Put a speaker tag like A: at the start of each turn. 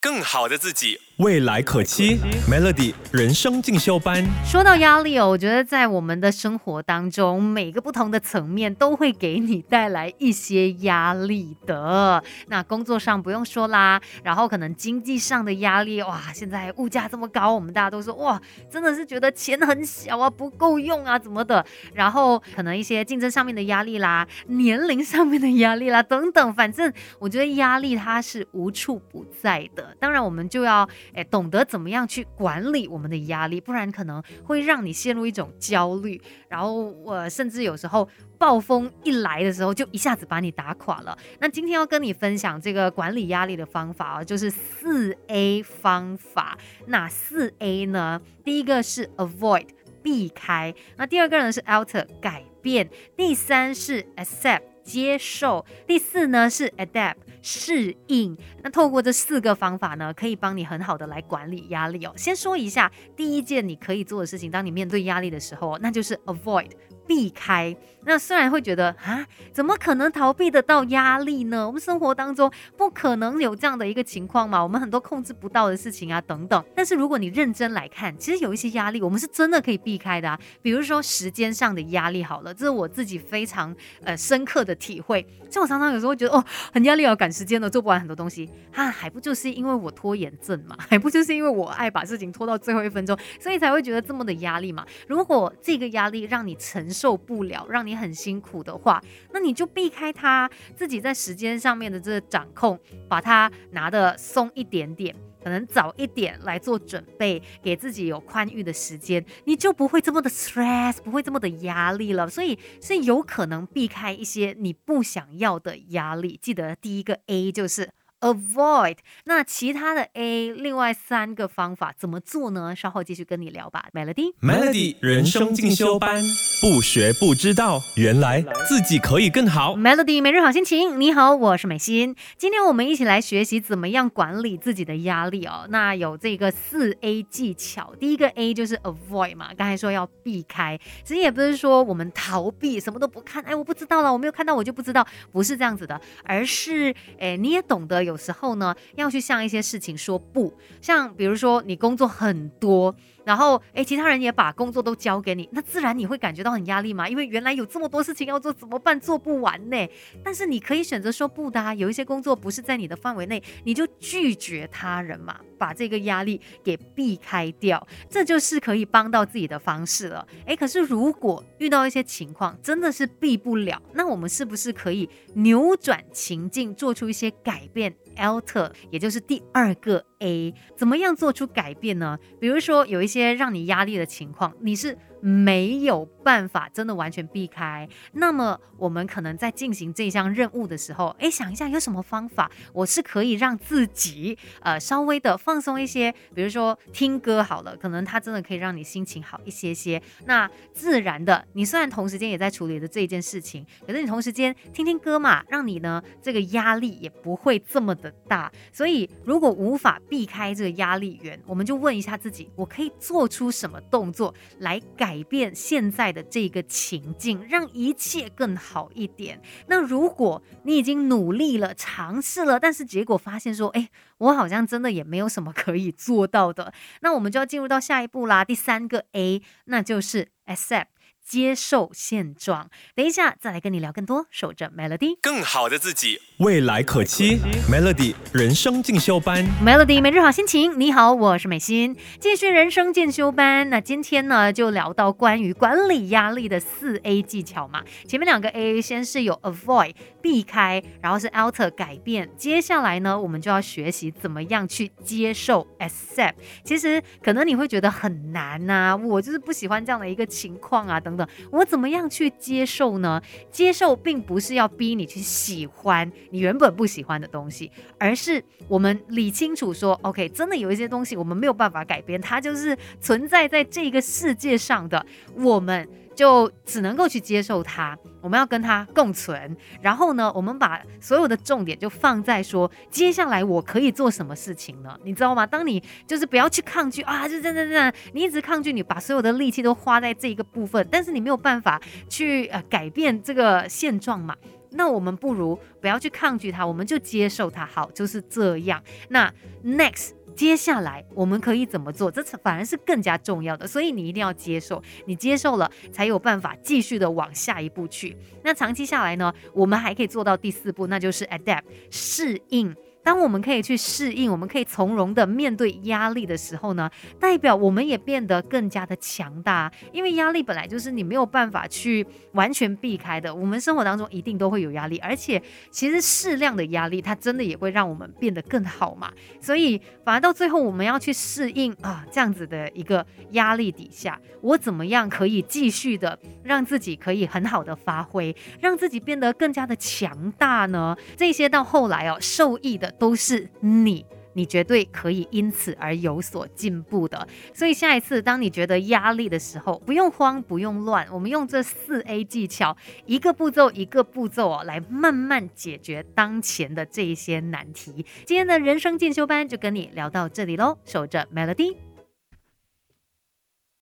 A: 更好的自己，未来可期。Melody 人生进修班。
B: 说到压力哦，我觉得在我们的生活当中，每个不同的层面都会给你带来一些压力的。那工作上不用说啦，然后可能经济上的压力，哇，现在物价这么高，我们大家都说哇，真的是觉得钱很小啊，不够用啊，怎么的？然后可能一些竞争上面的压力啦，年龄上面的压力啦，等等，反正我觉得压力它是无处不在的。当然，我们就要诶懂得怎么样去管理我们的压力，不然可能会让你陷入一种焦虑，然后我甚至有时候暴风一来的时候，就一下子把你打垮了。那今天要跟你分享这个管理压力的方法啊，就是四 A 方法。那四 A 呢？第一个是 Avoid 避开，那第二个呢是 Alter 改变，第三是 Accept 接受，第四呢是 Adapt。适应，那透过这四个方法呢，可以帮你很好的来管理压力哦。先说一下第一件你可以做的事情，当你面对压力的时候，那就是 avoid。避开那虽然会觉得啊，怎么可能逃避得到压力呢？我们生活当中不可能有这样的一个情况嘛，我们很多控制不到的事情啊等等。但是如果你认真来看，其实有一些压力我们是真的可以避开的啊。比如说时间上的压力，好了，这是我自己非常呃深刻的体会。像我常常有时候会觉得哦，很压力要赶时间了，做不完很多东西，啊，还不就是因为我拖延症嘛，还不就是因为我爱把事情拖到最后一分钟，所以才会觉得这么的压力嘛。如果这个压力让你承受，不了，让你很辛苦的话，那你就避开它，自己在时间上面的这个掌控，把它拿的松一点点，可能早一点来做准备，给自己有宽裕的时间，你就不会这么的 stress，不会这么的压力了。所以是有可能避开一些你不想要的压力。记得第一个 A 就是。Avoid，那其他的 A，另外三个方法怎么做呢？稍后继续跟你聊吧。
A: Melody，Melody 人生进修班，不学不知道，原来自己可以更好。
B: Melody 每日好心情，你好，我是美心。今天我们一起来学习怎么样管理自己的压力哦。那有这个四 A 技巧，第一个 A 就是 Avoid 嘛，刚才说要避开，其实也不是说我们逃避，什么都不看，哎，我不知道了，我没有看到我就不知道，不是这样子的，而是哎，你也懂得有。有时候呢，要去向一些事情说不，像比如说你工作很多。然后，哎，其他人也把工作都交给你，那自然你会感觉到很压力嘛？因为原来有这么多事情要做，怎么办？做不完呢。但是你可以选择说不的，有一些工作不是在你的范围内，你就拒绝他人嘛，把这个压力给避开掉，这就是可以帮到自己的方式了。诶，可是如果遇到一些情况真的是避不了，那我们是不是可以扭转情境，做出一些改变？Alter，也就是第二个 A，怎么样做出改变呢？比如说有一些让你压力的情况，你是。没有办法真的完全避开，那么我们可能在进行这项任务的时候，哎，想一下有什么方法，我是可以让自己呃稍微的放松一些，比如说听歌好了，可能它真的可以让你心情好一些些。那自然的，你虽然同时间也在处理的这一件事情，可是你同时间听听歌嘛，让你呢这个压力也不会这么的大。所以如果无法避开这个压力源，我们就问一下自己，我可以做出什么动作来改。改变现在的这个情境，让一切更好一点。那如果你已经努力了、尝试了，但是结果发现说，哎，我好像真的也没有什么可以做到的，那我们就要进入到下一步啦。第三个 A，那就是 accept。接受现状。等一下再来跟你聊更多。守着 Melody，
A: 更好的自己，未来可期。Melody 人生进修班
B: ，Melody 每日好心情。你好，我是美心，继续人生进修班。那今天呢，就聊到关于管理压力的四 A 技巧嘛。前面两个 A 先是有 Avoid 避开，然后是 Alter 改变。接下来呢，我们就要学习怎么样去接受 Accept。其实可能你会觉得很难呐，我就是不喜欢这样的一个情况啊，等等。我怎么样去接受呢？接受并不是要逼你去喜欢你原本不喜欢的东西，而是我们理清楚说，OK，真的有一些东西我们没有办法改变，它就是存在在这个世界上的，我们。就只能够去接受它，我们要跟它共存。然后呢，我们把所有的重点就放在说，接下来我可以做什么事情呢？你知道吗？当你就是不要去抗拒啊，就这样这，你一直抗拒，你把所有的力气都花在这一个部分，但是你没有办法去呃改变这个现状嘛。那我们不如不要去抗拒它，我们就接受它。好，就是这样。那 next。接下来我们可以怎么做？这次反而是更加重要的，所以你一定要接受，你接受了才有办法继续的往下一步去。那长期下来呢，我们还可以做到第四步，那就是 adapt 适应。当我们可以去适应，我们可以从容的面对压力的时候呢，代表我们也变得更加的强大。因为压力本来就是你没有办法去完全避开的，我们生活当中一定都会有压力，而且其实适量的压力，它真的也会让我们变得更好嘛。所以反而到最后，我们要去适应啊这样子的一个压力底下，我怎么样可以继续的让自己可以很好的发挥，让自己变得更加的强大呢？这些到后来哦，受益的。都是你，你绝对可以因此而有所进步的。所以下一次当你觉得压力的时候，不用慌，不用乱，我们用这四 A 技巧，一个步骤一个步骤哦，来慢慢解决当前的这一些难题。今天的人生进修班就跟你聊到这里喽，守着 Melody。